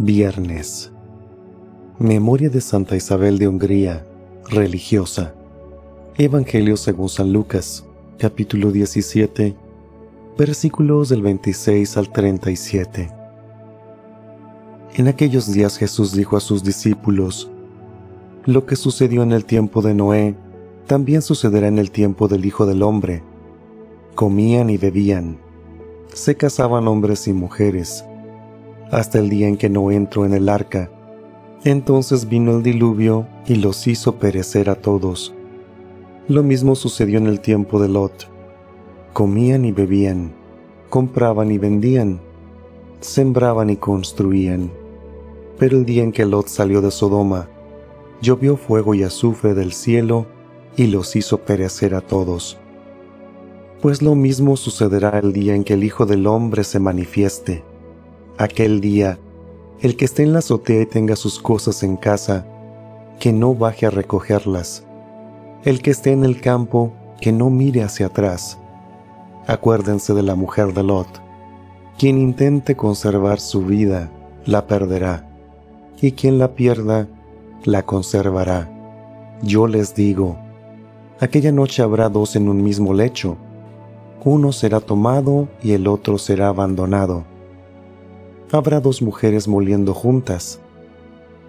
Viernes. Memoria de Santa Isabel de Hungría, religiosa. Evangelio según San Lucas, capítulo 17, versículos del 26 al 37. En aquellos días Jesús dijo a sus discípulos, Lo que sucedió en el tiempo de Noé, también sucederá en el tiempo del Hijo del Hombre. Comían y bebían, se casaban hombres y mujeres, hasta el día en que no entró en el arca. Entonces vino el diluvio y los hizo perecer a todos. Lo mismo sucedió en el tiempo de Lot. Comían y bebían, compraban y vendían, sembraban y construían. Pero el día en que Lot salió de Sodoma, llovió fuego y azufre del cielo y los hizo perecer a todos. Pues lo mismo sucederá el día en que el Hijo del Hombre se manifieste aquel día, el que esté en la azotea y tenga sus cosas en casa, que no baje a recogerlas. El que esté en el campo, que no mire hacia atrás. Acuérdense de la mujer de Lot. Quien intente conservar su vida, la perderá, y quien la pierda, la conservará. Yo les digo, aquella noche habrá dos en un mismo lecho, uno será tomado y el otro será abandonado habrá dos mujeres moliendo juntas.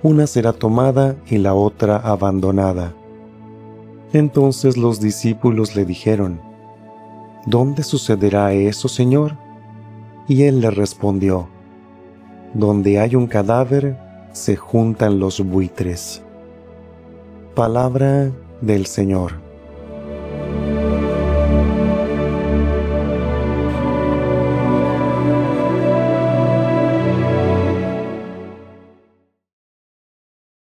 Una será tomada y la otra abandonada. Entonces los discípulos le dijeron, ¿Dónde sucederá eso, Señor? Y él le respondió, Donde hay un cadáver, se juntan los buitres. Palabra del Señor.